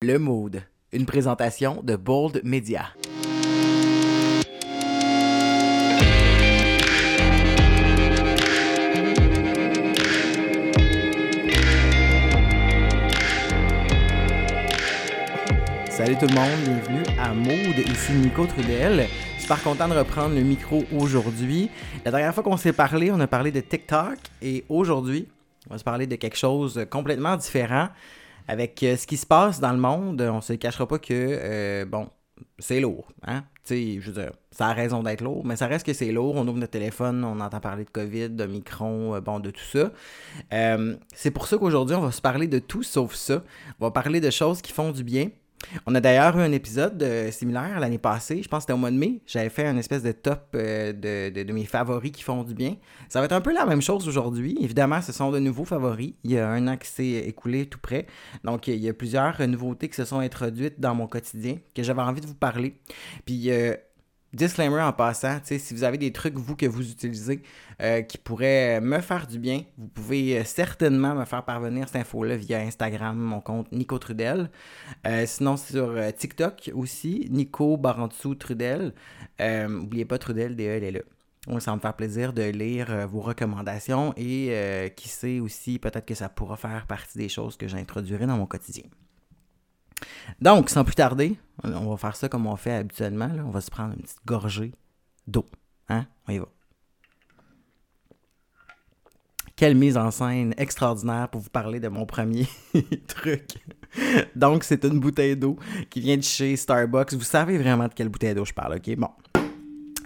Le Mood, une présentation de Bold Media. Salut tout le monde, bienvenue à Mood, ici Nico Trudel. Super content de reprendre le micro aujourd'hui. La dernière fois qu'on s'est parlé, on a parlé de TikTok et aujourd'hui, on va se parler de quelque chose complètement différent. Avec euh, ce qui se passe dans le monde, on se cachera pas que, euh, bon, c'est lourd. Hein? Tu sais, je veux dire, ça a raison d'être lourd, mais ça reste que c'est lourd. On ouvre notre téléphone, on entend parler de COVID, de Micron, euh, bon, de tout ça. c'est pour ça qu'aujourd'hui, on va se parler de tout sauf ça. On va parler de choses qui font du bien, on a d'ailleurs eu un épisode euh, similaire l'année passée, je pense que c'était au mois de mai. J'avais fait un espèce de top euh, de, mes favoris qui font du bien. Ça va être un peu la même chose aujourd'hui. Évidemment, ce sont de nouveaux favoris. Il y a un an qui s'est écoulé tout près. Donc, il y a plusieurs nouveautés qui se sont introduites dans mon quotidien que j'avais envie de vous parler. Puis, euh, Disclaimer en passant, si vous avez des trucs, vous, que vous utilisez, euh, qui pourraient me faire du bien, vous pouvez euh, certainement me faire parvenir cette info-là via Instagram, mon compte Nico Trudel. Euh, sinon, sur TikTok aussi, Nico Barantsou Trudel. N'oubliez pas Trudel, DE, elle est là. ça va me faire plaisir de lire vos recommandations et qui sait aussi, peut-être que ça pourra faire partie des choses que j'introduirai dans mon quotidien. Donc, sans plus tarder, on va faire ça comme on fait habituellement. On va se prendre une petite gorgée d'eau. Hein? On y va. Quelle mise en scène extraordinaire pour vous parler de mon premier truc. Donc, c'est une bouteille d'eau qui vient de chez Starbucks. Vous savez vraiment de quelle bouteille d'eau je parle, ok? Bon.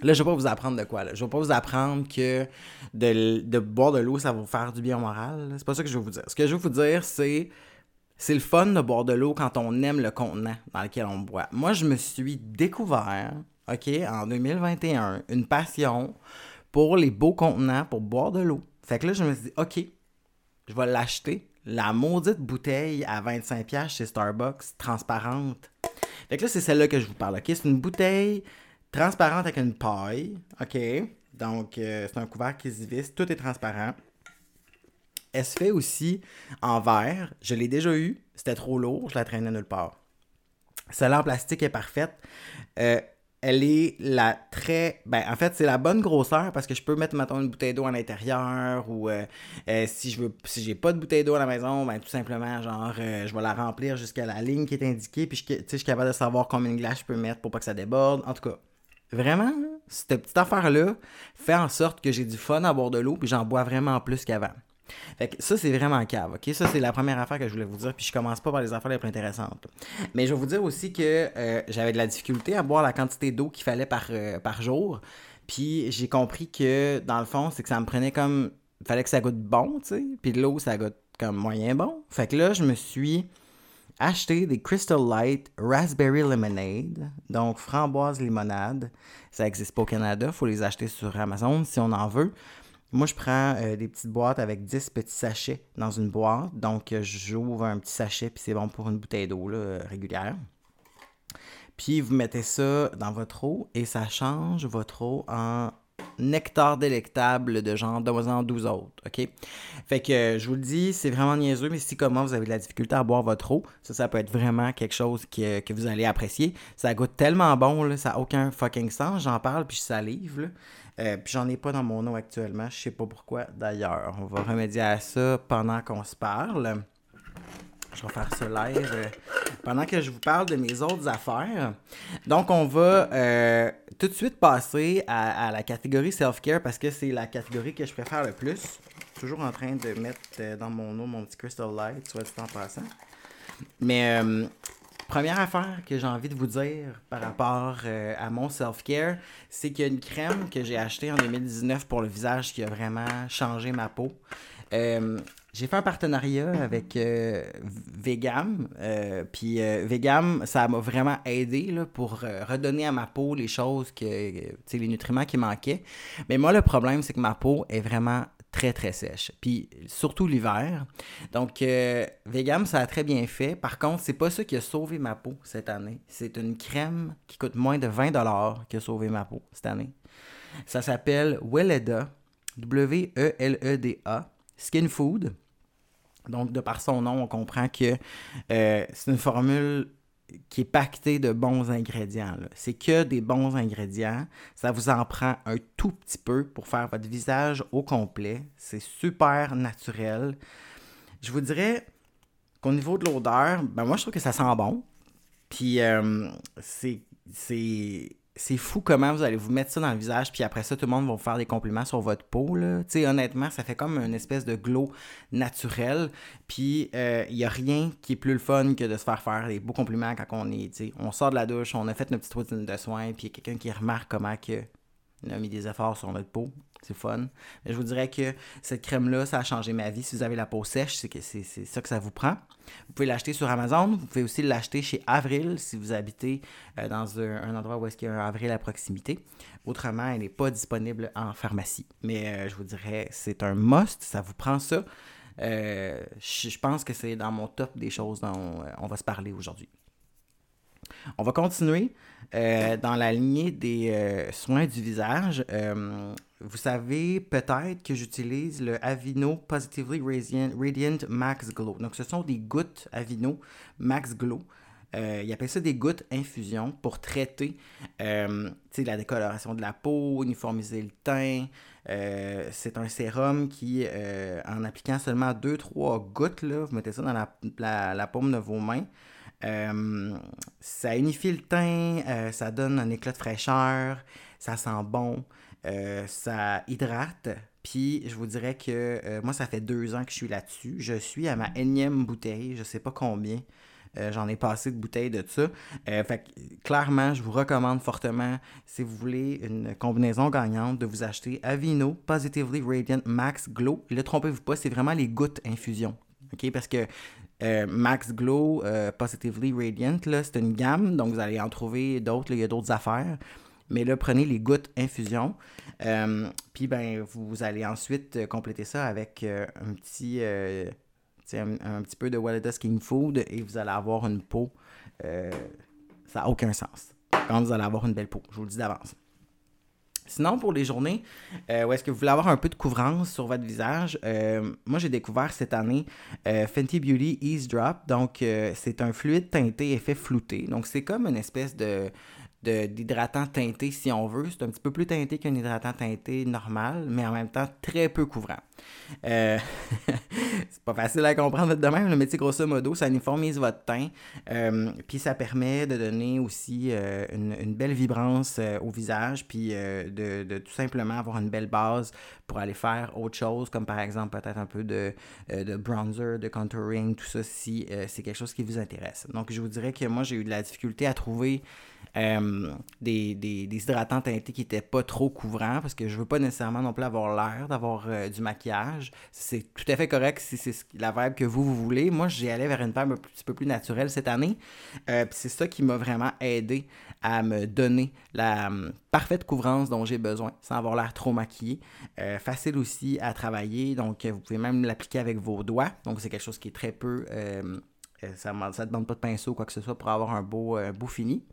Là, je vais pas vous apprendre de quoi. Je vais pas vous apprendre que de, de boire de l'eau, ça va vous faire du bien au moral. C'est pas ça que je vais vous dire. Ce que je vais vous dire, c'est c'est le fun de boire de l'eau quand on aime le contenant dans lequel on boit. Moi, je me suis découvert, OK, en 2021, une passion pour les beaux contenants pour boire de l'eau. Fait que là, je me suis dit, OK, je vais l'acheter. La maudite bouteille à 25$ chez Starbucks, transparente. Fait que là, c'est celle-là que je vous parle, OK? C'est une bouteille transparente avec une paille, OK? Donc, euh, c'est un couvercle qui se visse, tout est transparent. Elle se fait aussi en verre. Je l'ai déjà eu. C'était trop lourd. Je la traînais nulle part. Celle-là en plastique est parfaite. Euh, elle est la très. Ben, en fait, c'est la bonne grosseur parce que je peux mettre, mettons, une bouteille d'eau à l'intérieur ou euh, euh, si je veux. Si j'ai pas de bouteille d'eau à la maison, ben, tout simplement, genre, je vais la remplir jusqu'à la ligne qui est indiquée. Puis, je, je suis capable de savoir combien de glace je peux mettre pour pas que ça déborde. En tout cas, vraiment, cette petite affaire-là fait en sorte que j'ai du fun à boire de l'eau puis j'en bois vraiment plus qu'avant. Fait que ça, c'est vraiment cave, OK? Ça, c'est la première affaire que je voulais vous dire, puis je commence pas par les affaires les plus intéressantes. Mais je vais vous dire aussi que euh, j'avais de la difficulté à boire la quantité d'eau qu'il fallait par, euh, par jour. Puis j'ai compris que, dans le fond, c'est que ça me prenait comme... Il fallait que ça goûte bon, tu sais. Puis de l'eau, ça goûte comme moyen bon. Fait que là, je me suis acheté des Crystal Light Raspberry Lemonade, donc framboise limonade. Ça n'existe pas au Canada, faut les acheter sur Amazon si on en veut. Moi, je prends euh, des petites boîtes avec 10 petits sachets dans une boîte. Donc, euh, j'ouvre un petit sachet, puis c'est bon pour une bouteille d'eau euh, régulière. Puis, vous mettez ça dans votre eau et ça change votre eau en nectar délectable de genre en 12 autres, OK? Fait que je vous le dis, c'est vraiment niaiseux, mais si comment vous avez de la difficulté à boire votre eau, ça, ça peut être vraiment quelque chose que, vous allez apprécier. Ça goûte tellement bon, là, ça n'a aucun fucking sens. J'en parle, puis je salive, là. Euh, puis j'en ai pas dans mon eau actuellement. Je sais pas pourquoi d'ailleurs. On va remédier à ça pendant qu'on se parle. Je vais faire ce live euh, pendant que je vous parle de mes autres affaires. Donc, on va euh, tout de suite passer à, la catégorie self-care parce que c'est la catégorie que je préfère le plus. Toujours en train de mettre dans mon eau mon petit Crystal Light, soit dit en passant. Mais Première affaire que j'ai envie de vous dire par rapport euh, à mon self-care, c'est qu'il y a une crème que j'ai achetée en 2019 pour le visage qui a vraiment changé ma peau. Euh, j'ai fait un partenariat avec euh, Vegam. puis Vegam, ça m'a vraiment aidé là, pour redonner à ma peau les choses que, les nutriments qui manquaient. Mais moi, le problème, c'est que ma peau est vraiment très très sèche. Puis surtout l'hiver. Donc euh, ça a très bien fait. Par contre, c'est pas ça qui a sauvé ma peau cette année. C'est une crème qui coûte moins de 20$ qui a sauvé ma peau cette année. Ça s'appelle Weleda, W-E-L-E-D-A, Skin Food. Donc, de par son nom, on comprend que euh, c'est une formule qui est pactée de bons ingrédients. C'est que des bons ingrédients. Ça vous en prend un tout petit peu pour faire votre visage au complet. C'est super naturel. Je vous dirais qu'au niveau de l'odeur, ben moi, je trouve que ça sent bon. Puis, euh, c'est c'est fou comment vous allez vous mettre ça dans le visage, puis après ça, tout le monde va vous faire des compliments sur votre peau. Là. honnêtement, ça fait comme une espèce de glow naturel. Puis il euh, n'y a rien qui est plus le fun que de se faire faire des beaux compliments quand on est. On sort de la douche, on a fait notre petite routine de soins, puis il y a quelqu'un qui remarque comment que, on a mis des efforts sur notre peau. C'est fun. Mais je vous dirais que cette crème-là, ça a changé ma vie. Si vous avez la peau sèche, c'est que c'est ça que ça vous prend. Vous pouvez l'acheter sur Amazon. Vous pouvez aussi l'acheter chez Avril si vous habitez euh, dans un, endroit où est-ce qu'il y a un Avril à proximité. Autrement, elle n'est pas disponible en pharmacie. Mais euh, je vous dirais, c'est un must. Ça vous prend ça. Euh, je pense que c'est dans mon top des choses dont on va se parler aujourd'hui. On va continuer dans la lignée des soins du visage. Vous savez peut-être que j'utilise le Avino Positively Radiant, Max Glow. Donc, ce sont des gouttes Avino Max Glow. Euh, il appelle ça des gouttes infusion pour traiter euh, la décoloration de la peau, uniformiser le teint. Euh, c'est un sérum qui, en appliquant seulement 2-3 gouttes, là, vous mettez ça dans la, la, paume de vos mains, ça unifie le teint, ça donne un éclat de fraîcheur, ça sent bon. Euh, ça hydrate. Puis je vous dirais que euh, moi, ça fait deux ans que je suis là-dessus. Je suis à ma énième bouteille, je sais pas combien. Euh, j'en ai passé de bouteilles de ça. fait clairement, je vous recommande fortement, si vous voulez une combinaison gagnante, de vous acheter Avino Positively Radiant Max Glow. Et trompez-vous pas, c'est vraiment les gouttes infusion. OK? Parce que Max Glow Positively Radiant, c'est une gamme, donc vous allez en trouver d'autres. Il y a d'autres affaires. Mais là, prenez les gouttes infusion. Euh, puis, ben, vous, allez ensuite euh, compléter ça avec euh, un petit. Un, petit peu de Walida Skin Food et vous allez avoir une peau. ça n'a aucun sens. Quand vous allez avoir une belle peau, je vous le dis d'avance. Sinon, pour les journées où est-ce que vous voulez avoir un peu de couvrance sur votre visage, moi j'ai découvert cette année Fenty Beauty Ease Drop. Donc, c'est un fluide teinté effet flouté. Donc, c'est comme une espèce de, d'hydratant teinté si on veut. C'est un petit peu plus teinté qu'un hydratant teinté normal, mais en même temps très peu couvrant. Euh, c'est pas facile à comprendre de même, mais grosso modo, ça uniformise votre teint. Euh, puis ça permet de donner aussi euh, une, belle vibrance au visage, puis de, de, tout simplement avoir une belle base pour aller faire autre chose, comme par exemple peut-être un peu de, de bronzer, de contouring, tout ça, si c'est quelque chose qui vous intéresse. Donc je vous dirais que moi, j'ai eu de la difficulté à trouver des, des, des, hydratants teintés qui n'étaient pas trop couvrants parce que je veux pas nécessairement non plus avoir l'air d'avoir du maquillage. C'est tout à fait correct si c'est la vibe que vous, vous voulez. Moi, j'ai allé vers une vibe un petit peu plus naturelle cette année. Euh, c'est ça qui m'a vraiment aidé à me donner la hum, parfaite couvrance dont j'ai besoin sans avoir l'air trop maquillé. facile aussi à travailler, donc vous pouvez même l'appliquer avec vos doigts. Donc c'est quelque chose qui est très peu... ça ne demande pas de pinceau ou quoi que ce soit pour avoir un beau, beau fini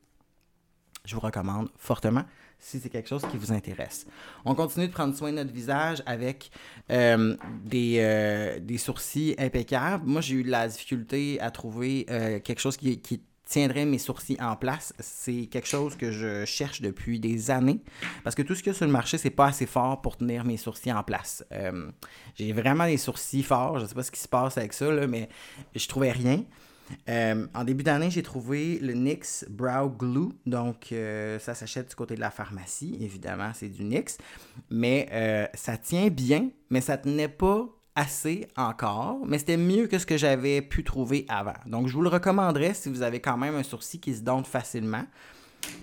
je vous recommande fortement si c'est quelque chose qui vous intéresse. On continue de prendre soin de notre visage avec euh, des, euh, des, sourcils impeccables. Moi, j'ai eu de la difficulté à trouver euh, quelque chose qui, tiendrait mes sourcils en place. C'est quelque chose que je cherche depuis des années parce que tout ce qu'il y a sur le marché, c'est pas assez fort pour tenir mes sourcils en place. j'ai vraiment des sourcils forts. Je sais pas ce qui se passe avec ça, mais je trouvais rien. Euh, en début d'année, j'ai trouvé le NYX Brow Glue. Donc, euh, ça s'achète du côté de la pharmacie. Évidemment, c'est du NYX. Mais euh, ça tient bien, mais ça tenait pas assez encore. Mais c'était mieux que ce que j'avais pu trouver avant. Donc, je vous le recommanderais si vous avez quand même un sourcil qui se donne facilement.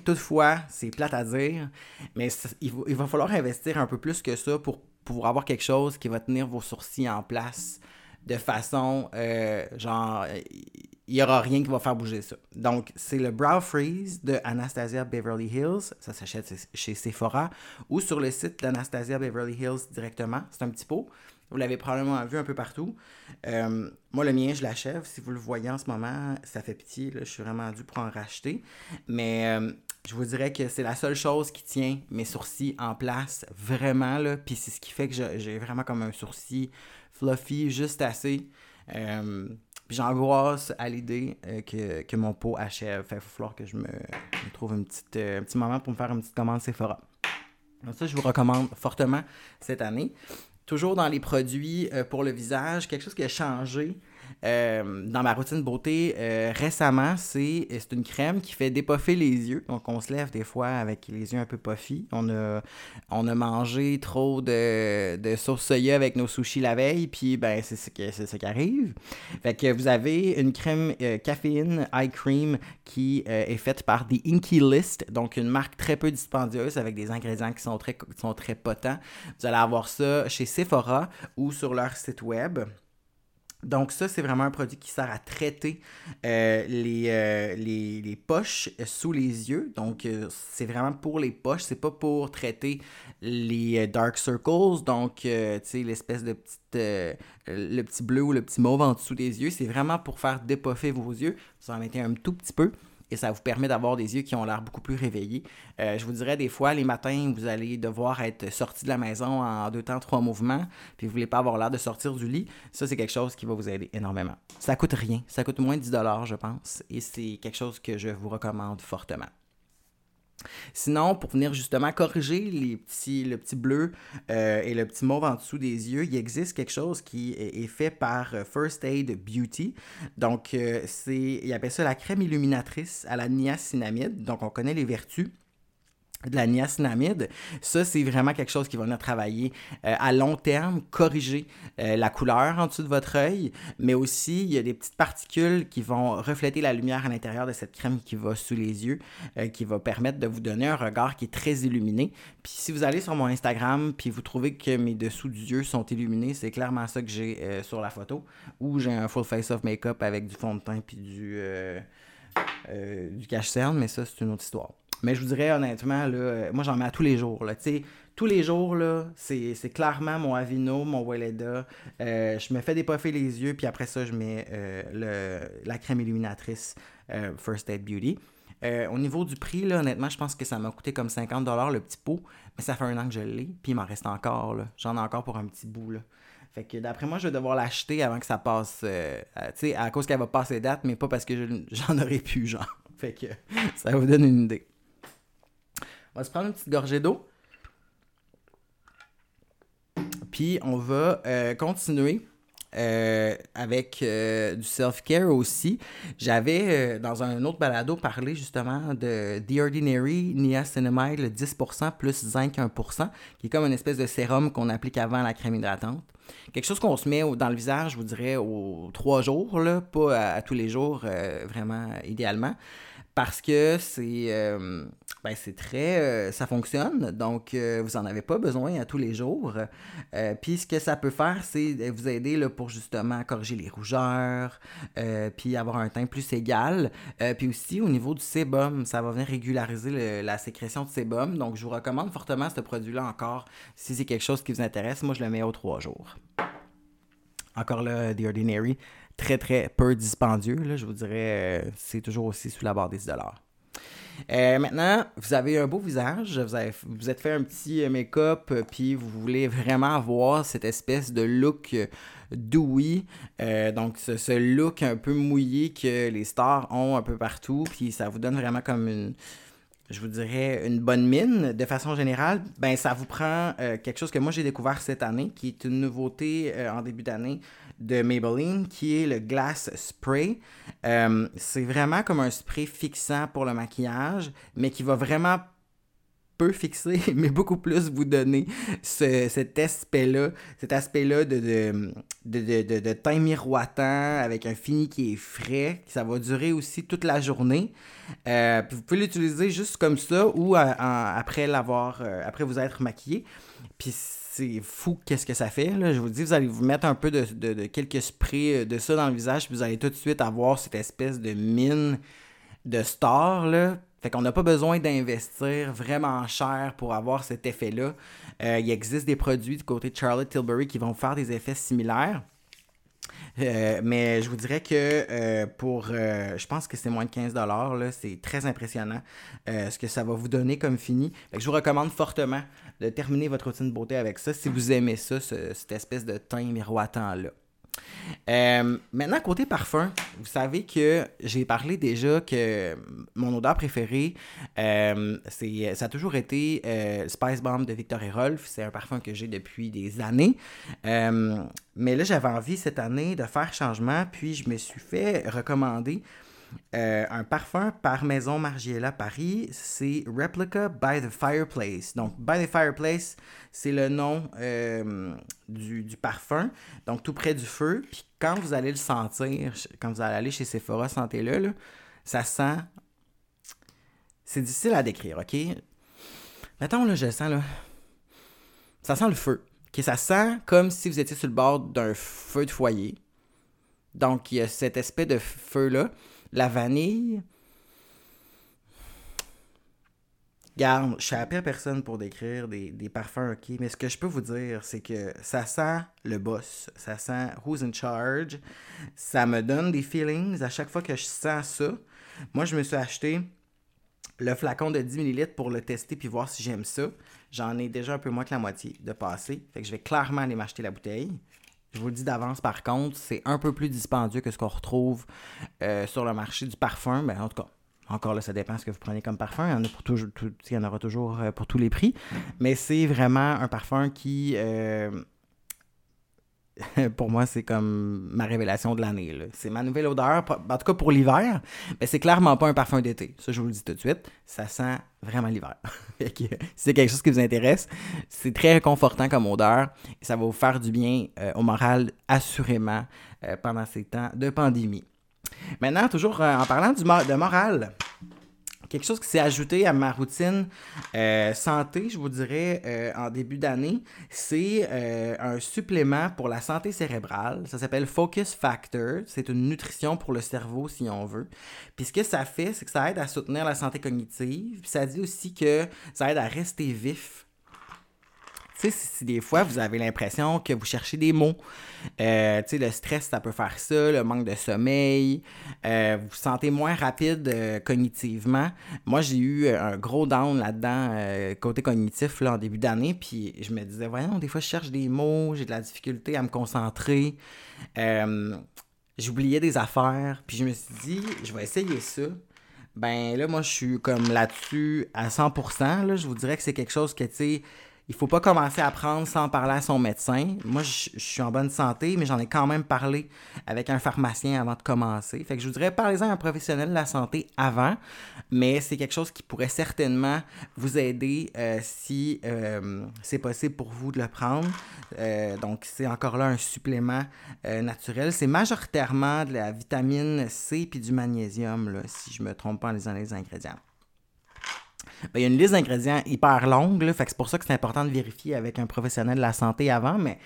Toutefois, c'est plate à dire, mais il, va, falloir investir un peu plus que ça pour pouvoir avoir quelque chose qui va tenir vos sourcils en place de façon genre il n'y aura rien qui va faire bouger ça. Donc, c'est le Brow Freeze de Anastasia Beverly Hills. Ça s'achète chez Sephora ou sur le site d'Anastasia Beverly Hills directement. C'est un petit pot. Vous l'avez probablement vu un peu partout. Euh, moi, le mien, je l'achève. Si vous le voyez en ce moment, ça fait petit. Je suis vraiment dû pour en racheter. Mais euh, je vous dirais que c'est la seule chose qui tient mes sourcils en place, vraiment. Là. Puis c'est ce qui fait que j'ai vraiment comme un sourcil fluffy, juste assez Euh, j'angoisse à l'idée que, que, mon pot achève. il va falloir que je me, trouve une petite, un petit moment pour me faire une petite commande Sephora. Donc ça, je vous recommande fortement cette année. Toujours dans les produits pour le visage, quelque chose qui a changé euh, dans ma routine beauté euh, récemment, c'est une crème qui fait dépoffer les yeux. Donc, on se lève des fois avec les yeux un peu puffy. On a, on a mangé trop de, de sauce soya avec nos sushis la veille, puis ben, c'est ce, qui, arrive. Fait que vous avez une crème euh, caféine eye cream qui est faite par The Inky List, donc une marque très peu dispendieuse avec des ingrédients qui sont très, qui sont très potents. Vous allez avoir ça chez Sephora ou sur leur site web. Donc ça, c'est vraiment un produit qui sert à traiter euh, euh, les, les, poches sous les yeux. Donc euh, c'est vraiment pour les poches, c'est pas pour traiter les dark circles. Donc tu sais l'espèce de petite le petit bleu ou le petit mauve en dessous des yeux, c'est vraiment pour faire dépoffer vos yeux. Vous en mettez un tout petit peu et ça vous permet d'avoir des yeux qui ont l'air beaucoup plus réveillés. Euh, je vous dirais, des fois, les matins, vous allez devoir être sorti de la maison en deux temps, trois mouvements, puis vous voulez pas avoir l'air de sortir du lit. Ça, c'est quelque chose qui va vous aider énormément. Ça coûte rien. Ça coûte moins de 10 je pense, et c'est quelque chose que je vous recommande fortement. Sinon, pour venir justement corriger les petits, le petit bleu euh, et le petit mauve en dessous des yeux, il existe quelque chose qui est, fait par euh, First Aid Beauty. Donc, euh, c'est, il ça la crème illuminatrice à la niacinamide. Donc, on connaît les vertus de la niacinamide, ça c'est vraiment quelque chose qui va venir travailler euh, à long terme, corriger euh, la couleur en dessous de votre œil, mais aussi il y a des petites particules qui vont refléter la lumière à l'intérieur de cette crème qui va sous les yeux, euh, qui va permettre de vous donner un regard qui est très illuminé. Puis si vous allez sur mon Instagram puis vous trouvez que mes dessous d'yeux sont illuminés, c'est clairement ça que j'ai sur la photo, où j'ai un full face of make-up avec du fond de teint puis du du cache-cerne, mais ça c'est une autre histoire. Mais je vous dirais honnêtement, là, euh, moi j'en mets à tous les jours. Là, tous les jours, là, c'est, clairement mon Avino, mon Weleda. Euh, je me fais dépoffer les yeux, puis après ça, je mets euh, le, la crème illuminatrice First Aid Beauty. au niveau du prix, là, honnêtement, je pense que ça m'a coûté comme 50$ le petit pot, mais ça fait un an que je l'ai, puis il m'en reste encore. J'en ai encore pour un petit bout. Là. Fait que d'après moi, je vais devoir l'acheter avant que ça passe. tu sais, à cause qu'elle va passer date, mais pas parce que j'en aurais pu, genre. Fait que ça vous donne une idée. On va se prendre une petite gorgée d'eau. Puis on va euh, continuer euh, avec euh, du self-care aussi. J'avais dans un autre balado parlé justement de The Ordinary Niacinamide, le 10% plus zinc 1%, qui est comme une espèce de sérum qu'on applique avant la crème hydratante. Quelque chose qu'on se met dans le visage, je vous dirais, aux trois jours, là, pas à tous les jours, vraiment idéalement parce que c'est ben, c'est très euh, ça fonctionne donc euh, vous en avez pas besoin à tous les jours. Puis ce que ça peut faire c'est vous aider pour justement corriger les rougeurs puis avoir un teint plus égal. Puis aussi au niveau du sébum ça va venir régulariser la sécrétion de sébum. Donc je vous recommande fortement ce produit là encore si c'est quelque chose qui vous intéresse. Moi je le mets aux trois jours. Encore là The Ordinary très, très peu dispendieux. Je vous dirais, euh, c'est toujours aussi sous la barre des 10 euh, maintenant, vous avez un beau visage, vous, avez, vous êtes fait un petit euh, make-up, puis vous voulez vraiment avoir cette espèce de look dewy, donc ce, ce, look un peu mouillé que les stars ont un peu partout, puis ça vous donne vraiment comme une, je vous dirais, une bonne mine. De façon générale, ben ça vous prend quelque chose que moi j'ai découvert cette année, qui est une nouveauté en début d'année de Maybelline qui est le Glass Spray. Euh, c'est vraiment comme un spray fixant pour le maquillage, mais qui va vraiment peu fixer, mais beaucoup plus vous donner cet aspect-là, cet aspect-là de, de, de, teint miroitant avec un fini qui est frais. Ça va durer aussi toute la journée. Euh, vous pouvez l'utiliser juste comme ça ou après euh, après vous être maquillé. Puis c'est fou qu'est-ce que ça fait. Je vous dis, vous allez vous mettre un peu de, quelques sprays euh, de ça dans le visage, puis vous allez tout de suite avoir cette espèce de mine de star. Là. Fait qu'on n'a pas besoin d'investir vraiment cher pour avoir cet effet-là. Euh, il existe des produits du côté Charlotte Tilbury qui vont faire des effets similaires. Euh, mais je vous dirais que euh, pour, euh, je pense que c'est moins de 15 là, c'est très impressionnant ce que ça va vous donner comme fini. je vous recommande fortement de terminer votre routine de beauté avec ça si vous aimez ça, cette espèce de teint miroitant là. Euh, maintenant, côté parfum, vous savez que j'ai parlé déjà que mon odeur préférée, euh, c'est, ça a toujours été euh, Spice Bomb de Victor et Rolf. C'est un parfum que j'ai depuis des années. mais là, j'avais envie cette année de faire changement, puis je me suis fait recommander euh, un parfum par Maison Margiela Paris, c'est Replica by the Fireplace. Donc, by the Fireplace, c'est le nom euh, du, parfum, donc tout près du feu. Puis quand vous allez le sentir, quand vous allez aller chez Sephora, sentez-le, ça sent. C'est difficile à décrire, ok? Mettons, là, je sens, là. Ça sent le feu. ça sent comme si vous étiez sur le bord d'un feu de foyer. Donc, il y a cet aspect de feu-là. La vanille. Garde, je suis la pire personne pour décrire des, parfums, ok? Mais ce que je peux vous dire, c'est que ça sent le boss. Ça sent who's in charge. Ça me donne des feelings à chaque fois que je sens ça. Moi, je me suis acheté le flacon de 10 ml pour le tester puis voir si j'aime ça. J'en ai déjà un peu moins que la moitié de passé. Fait que je vais clairement aller m'acheter la bouteille. Je vous le dis d'avance, par contre, c'est un peu plus dispendieux que ce qu'on retrouve euh, sur le marché du parfum. Mais ben, en tout cas, encore là, ça dépend ce que vous prenez comme parfum. Il y en, aura toujours euh, pour tous les prix. Mais c'est vraiment un parfum qui, euh, pour moi, c'est comme ma révélation de l'année. C'est ma nouvelle odeur, en tout cas pour l'hiver, mais c'est clairement pas un parfum d'été. Ça, je vous le dis tout de suite. Ça sent vraiment l'hiver. si c'est quelque chose qui vous intéresse, c'est très réconfortant comme odeur. Et ça va vous faire du bien euh, au moral, assurément, euh, pendant ces temps de pandémie. Maintenant, toujours euh, en parlant du de morale, Quelque chose qui s'est ajouté à ma routine euh, santé, je vous dirais, euh, en début d'année, c'est euh, un supplément pour la santé cérébrale. Ça s'appelle Focus Factor. C'est une nutrition pour le cerveau, si on veut. Puis ce que ça fait, c'est que ça aide à soutenir la santé cognitive. Puis ça dit aussi que ça aide à rester vif sais, si, des fois vous avez l'impression que vous cherchez des mots, euh, tu sais, le stress, ça peut faire ça, le manque de sommeil, euh, vous vous sentez moins rapide euh, cognitivement. Moi, j'ai eu un gros down là-dedans, côté cognitif, là, en début d'année, puis je me disais, voyons, des fois, je cherche des mots, j'ai de la difficulté à me concentrer. J'oubliais des affaires, puis je me suis dit, je vais essayer ça. Ben là, moi, je suis comme là-dessus à 100%. Là, je vous dirais que c'est quelque chose que, tu sais, il faut pas commencer à prendre sans parler à son médecin. Moi, je, suis en bonne santé, mais j'en ai quand même parlé avec un pharmacien avant de commencer. Fait que je vous dirais, parlez-en à un professionnel de la santé avant, mais c'est quelque chose qui pourrait certainement vous aider euh, si euh, c'est possible pour vous de le prendre. Euh, donc, c'est encore là un supplément naturel. C'est majoritairement de la vitamine C puis du magnésium, si je me trompe pas en lisant les ingrédients. Ben, il y a une liste d'ingrédients hyper longue, c'est pour ça que c'est important de vérifier avec un professionnel de la santé avant, mais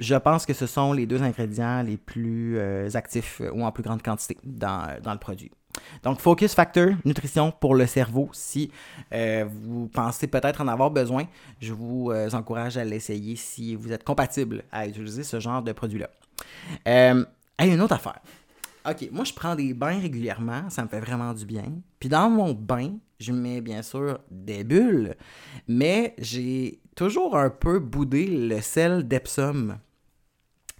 je pense que ce sont les deux ingrédients les plus euh, actifs euh, ou en plus grande quantité dans, le produit. Donc, Focus Factor, nutrition pour le cerveau. Si euh, vous pensez peut-être en avoir besoin, je vous encourage à l'essayer si vous êtes compatible à utiliser ce genre de produit-là. Euh, une autre affaire. OK, moi, je prends des bains régulièrement, ça me fait vraiment du bien. Puis dans mon bain, je mets bien sûr des bulles, mais j'ai toujours un peu boudé le sel d'Epsom.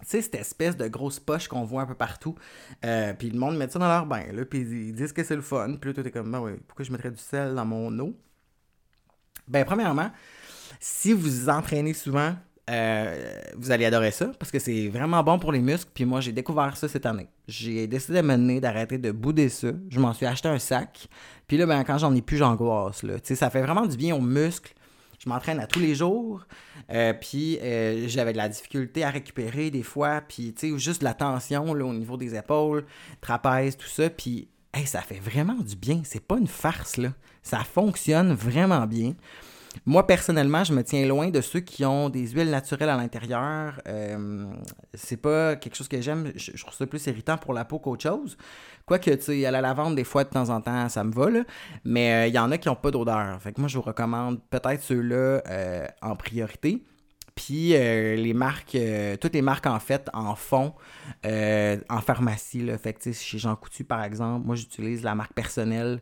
Tu sais, cette espèce de grosse poche qu'on voit un peu partout. Euh, puis le monde met ça dans leur bain, là, puis ils disent que c'est le fun. Puis là, toi, t'es comme, ben ouais, pourquoi je mettrais du sel dans mon eau? Ben, premièrement, si vous entraînez souvent, euh, vous allez adorer ça parce que c'est vraiment bon pour les muscles. Puis moi, j'ai découvert ça cette année. J'ai décidé de mener, d'arrêter de bouder ça. Je m'en suis acheté un sac. Puis là, ben, quand j'en ai plus, j'angoisse. Là. ça fait vraiment du bien aux muscles. Je m'entraîne à tous les jours. Euh, puis euh, j'avais de la difficulté à récupérer des fois. Puis tu sais, juste de la tension là, au niveau des épaules, trapèze, tout ça. Puis ça fait vraiment du bien. C'est pas une farce. là. Ça fonctionne vraiment bien. Moi, personnellement, je me tiens loin de ceux qui ont des huiles naturelles à l'intérieur. Euh, c'est pas quelque chose que j'aime. Je, trouve ça plus irritant pour la peau qu'autre chose. Quoique, tu sais, à la lavande, des fois, de temps en temps, ça me va, là. Mais euh, il y en a qui n'ont pas d'odeur. Fait que moi, je vous recommande peut-être ceux-là euh, en priorité. Puis les marques, toutes les marques en fait en font en pharmacie. Là. Fait chez Jean Coutu, par exemple, moi j'utilise la marque personnelle.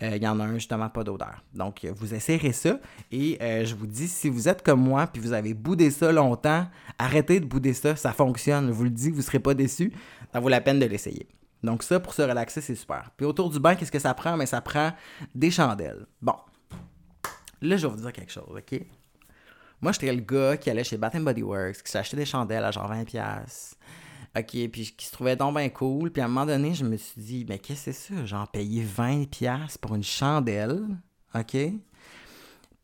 Il y en a un justement pas d'odeur. Donc vous essayerez ça. Et je vous dis, si vous êtes comme moi puis vous avez boudé ça longtemps, arrêtez de bouder ça. Ça fonctionne. Je vous le dis, vous ne serez pas déçus. Ça vaut la peine de l'essayer. Donc ça, pour se relaxer, c'est super. Puis autour du bain, qu'est-ce que ça prend? Mais ça prend des chandelles. Bon. Là, je vais vous dire quelque chose, OK? Moi, j'étais le gars qui allait chez Bath Body Works, qui s'achetait des chandelles à genre 20$. OK, puis qui se trouvait donc bien cool. Puis à un moment donné, je me suis dit, mais qu'est-ce que c'est ça? Genre, payer 20$ pour une chandelle, OK?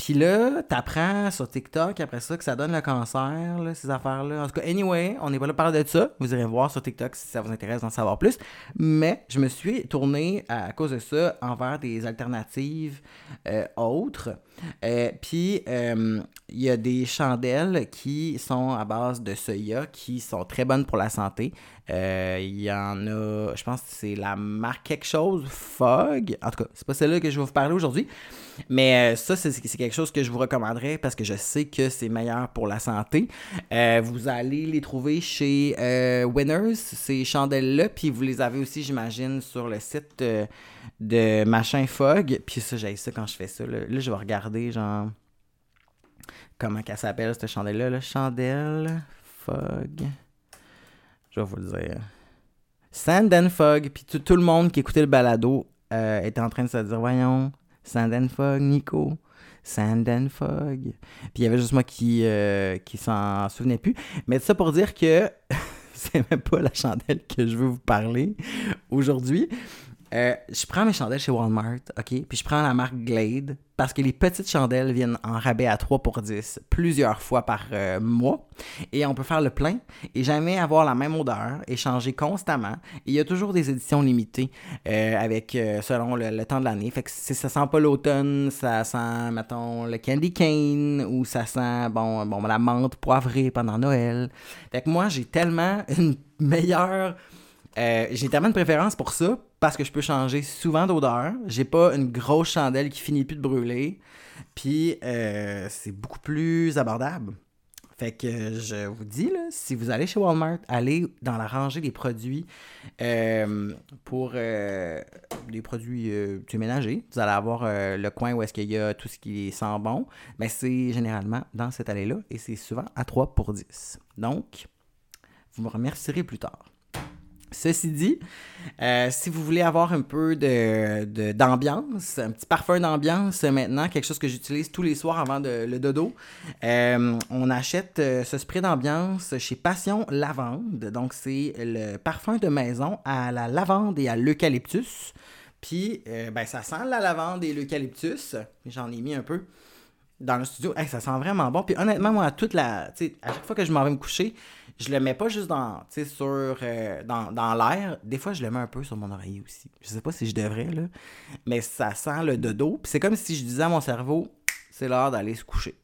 Puis là, t'apprends sur TikTok après ça que ça donne le cancer, ces affaires-là. En tout cas, anyway, on n'est pas là pour parler de ça. Vous irez voir sur TikTok si ça vous intéresse d'en savoir plus. Mais je me suis tourné à, cause de ça envers des alternatives euh, autres. Euh, puis, euh, il y a des chandelles qui sont à base de soya qui sont très bonnes pour la santé. Il y en a, je pense que c'est la marque quelque chose, Fog. En tout cas, c'est pas celle-là que je vais vous parler aujourd'hui. Mais ça, c'est quelque chose que je vous recommanderais parce que je sais que c'est meilleur pour la santé. vous allez les trouver chez Winners, ces chandelles-là. Puis vous les avez aussi, j'imagine, sur le site de machin Fog. Puis ça, j'ai ça quand je fais ça. Là, je vais regarder, genre. Comment qu'elle s'appelle, cette chandelle-là? Là? Chandelle Fog. Je vais vous le dire. Sand and Fog. Puis tout, le monde qui écoutait le balado euh, était en train de se dire Voyons, Sand and Fog, Nico. Sand and Fog. Puis il y avait juste moi qui, euh, qui s'en souvenait plus. Mais ça pour dire que c'est même pas la chandelle que je veux vous parler aujourd'hui. Euh, je prends mes chandelles chez Walmart, OK? Puis je prends la marque Glade parce que les petites chandelles viennent en rabais à 3 pour 10 plusieurs fois par euh, mois. Et on peut faire le plein et jamais avoir la même odeur et changer constamment. Il y a toujours des éditions limitées euh, avec selon le, temps de l'année. Fait que si ça sent pas l'automne, ça sent, mettons, le candy cane ou ça sent, bon, bon la menthe poivrée pendant Noël. Fait que moi, j'ai tellement une meilleure j'ai tellement de préférence pour ça parce que je peux changer souvent d'odeur. J'ai pas une grosse chandelle qui finit plus de brûler. Puis euh, c'est beaucoup plus abordable. Fait que je vous dis, là, si vous allez chez Walmart, allez dans la rangée des produits euh, pour les produits ménagers. Vous allez avoir le coin où est-ce qu'il y a tout ce qui sent bon. Mais c'est généralement dans cette allée-là et c'est souvent à 3 pour 10. Donc, vous me remercierez plus tard. Ceci dit, euh, si vous voulez avoir un peu de, d'ambiance, un petit parfum d'ambiance maintenant, quelque chose que j'utilise tous les soirs avant le dodo, euh, on achète euh, ce spray d'ambiance chez Passion Lavande. Donc, c'est le parfum de maison à la lavande et à l'eucalyptus. Puis, ben, ça sent la lavande et l'eucalyptus. J'en ai mis un peu dans le studio. ça sent vraiment bon. Puis honnêtement, moi, toute la, à chaque fois que je m'en vais me coucher, je le mets pas juste dans, sur, euh, dans, dans l'air. Des fois, je le mets un peu sur mon oreiller aussi. Je sais pas si je devrais, là. Mais ça sent le dodo. Puis c'est comme si je disais à mon cerveau, c'est l'heure d'aller se coucher.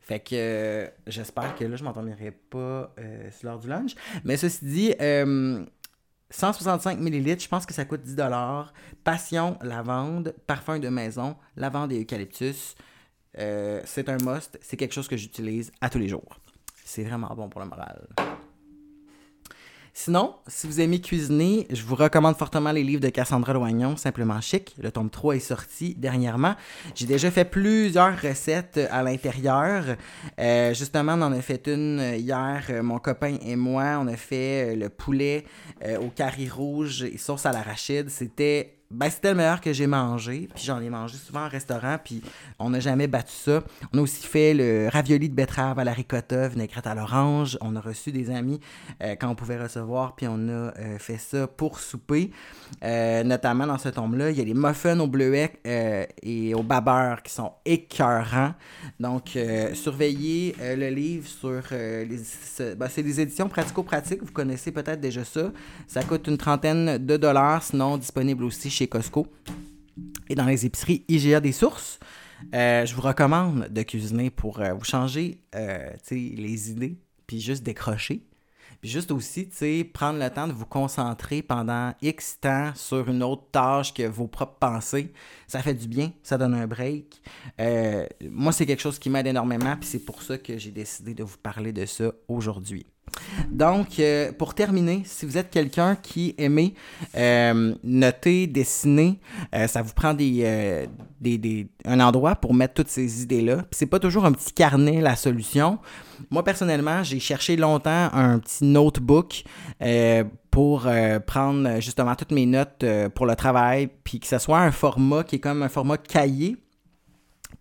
Fait que euh, j'espère que là, je m'entendrai pas euh, sur l'heure du lunch. Mais ceci dit, 165 ml, je pense que ça coûte 10 Passion, lavande, parfum de maison, lavande et eucalyptus. Euh, c'est un must. C'est quelque chose que j'utilise à tous les jours. C'est vraiment bon pour le moral. Sinon, si vous aimez cuisiner, je vous recommande fortement les livres de Cassandra Loignon, Simplement Chic. Le tome 3 est sorti dernièrement. J'ai déjà fait plusieurs recettes à l'intérieur. Euh, justement, on en a fait une hier, mon copain et moi. On a fait le poulet euh, au carré rouge et sauce à l'arachide. C'était ben, c'était le meilleur que j'ai mangé. Puis j'en ai mangé souvent en restaurant. Puis on n'a jamais battu ça. On a aussi fait le ravioli de betterave à la ricotta, vinaigrette à l'orange. On a reçu des amis euh, quand on pouvait recevoir. Puis on a euh, fait ça pour souper. Euh, notamment dans ce tombe-là, il y a les muffins au bleuet et au babeur qui sont écœurants. Donc, surveillez le livre sur les. Ben, c'est des éditions pratico-pratiques. Vous connaissez peut-être déjà ça. Ça coûte une trentaine de dollars. Sinon, disponible aussi chez Costco et dans les épiceries IGA des sources. Euh, je vous recommande de cuisiner pour euh, vous changer euh, les idées, puis juste décrocher. Puis juste aussi, prendre le temps de vous concentrer pendant X temps sur une autre tâche que vos propres pensées, ça fait du bien, ça donne un break. Moi, c'est quelque chose qui m'aide énormément, puis c'est pour ça que j'ai décidé de vous parler de ça aujourd'hui. Donc, euh, pour terminer, si vous êtes quelqu'un qui aimait euh, noter, dessiner, euh, ça vous prend des, un endroit pour mettre toutes ces idées-là. C'est pas toujours un petit carnet la solution. Moi, personnellement, j'ai cherché longtemps un petit notebook pour prendre justement toutes mes notes pour le travail, puis que ce soit un format qui est comme un format cahier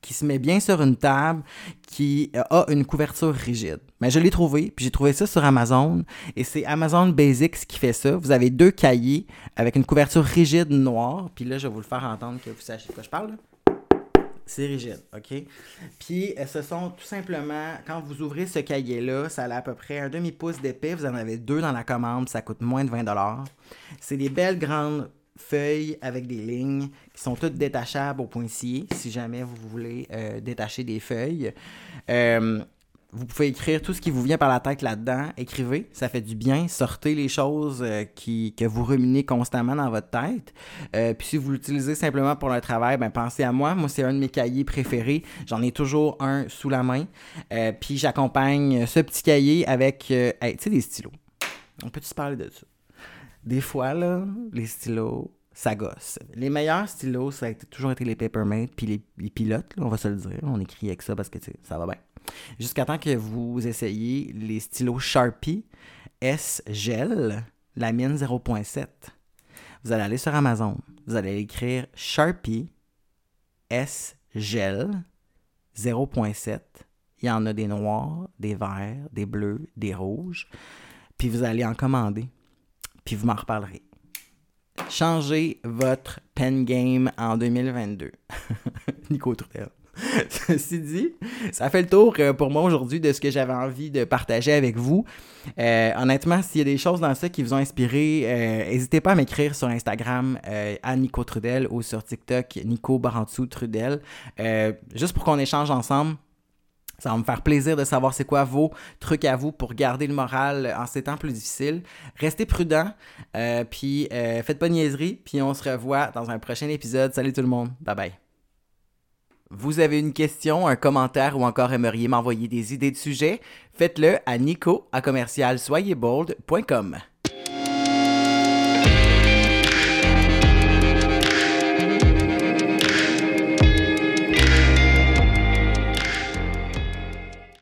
qui se met bien sur une table, qui a une couverture rigide. Mais je l'ai trouvé, puis j'ai trouvé ça sur Amazon, et c'est Amazon Basics qui fait ça. Vous avez deux cahiers avec une couverture rigide noire, puis là, je vais vous le faire entendre que vous sachiez de quoi je parle. C'est rigide, OK? Puis, euh, ce sont tout simplement, quand vous ouvrez ce cahier-là, ça a à peu près un demi-pouce d'épais. Vous en avez deux dans la commande, ça coûte moins de 20 C'est des belles grandes feuilles avec des lignes qui sont toutes détachables au pointillé si jamais vous voulez euh, détacher des feuilles. Euh, vous pouvez écrire tout ce qui vous vient par la tête là-dedans. Écrivez, ça fait du bien. Sortez les choses euh, qui, que vous ruminez constamment dans votre tête. puis si vous l'utilisez simplement pour le travail, ben pensez à moi. Moi, c'est un de mes cahiers préférés. J'en ai toujours un sous la main. puis j'accompagne ce petit cahier avec, tu sais, des stylos. On peut-tu parler de ça? Des fois, là, les stylos, ça gosse. Les meilleurs stylos, ça a toujours été les Papermate, puis les, pilotes, on va se le dire. On écrit avec ça parce que ça va bien. Jusqu'à temps que vous essayiez les stylos Sharpie S Gel, la mienne 0.7. Vous allez aller sur Amazon. Vous allez écrire Sharpie S Gel 0.7. Il y en a des noirs, des verts, des bleus, des rouges. Puis vous allez en commander puis vous m'en reparlerez. Changez votre pen game en 2022. Nico Trudel. Ceci dit, ça fait le tour euh, pour moi aujourd'hui de ce que j'avais envie de partager avec vous. Euh, honnêtement, s'il y a des choses dans ça qui vous ont inspiré, euh, n'hésitez pas à m'écrire sur Instagram à Nico Trudel ou sur TikTok Nico Barantsou Trudel, juste pour qu'on échange ensemble. Ça va me faire plaisir de savoir c'est quoi vos trucs à vous pour garder le moral en ces temps plus difficiles. Restez prudents, euh, puis euh, faites pas de niaiserie, puis on se revoit dans un prochain épisode. Salut tout le monde, bye bye. Vous avez une question, un commentaire ou encore aimeriez m'envoyer des idées de sujets, faites-le à nico à commercial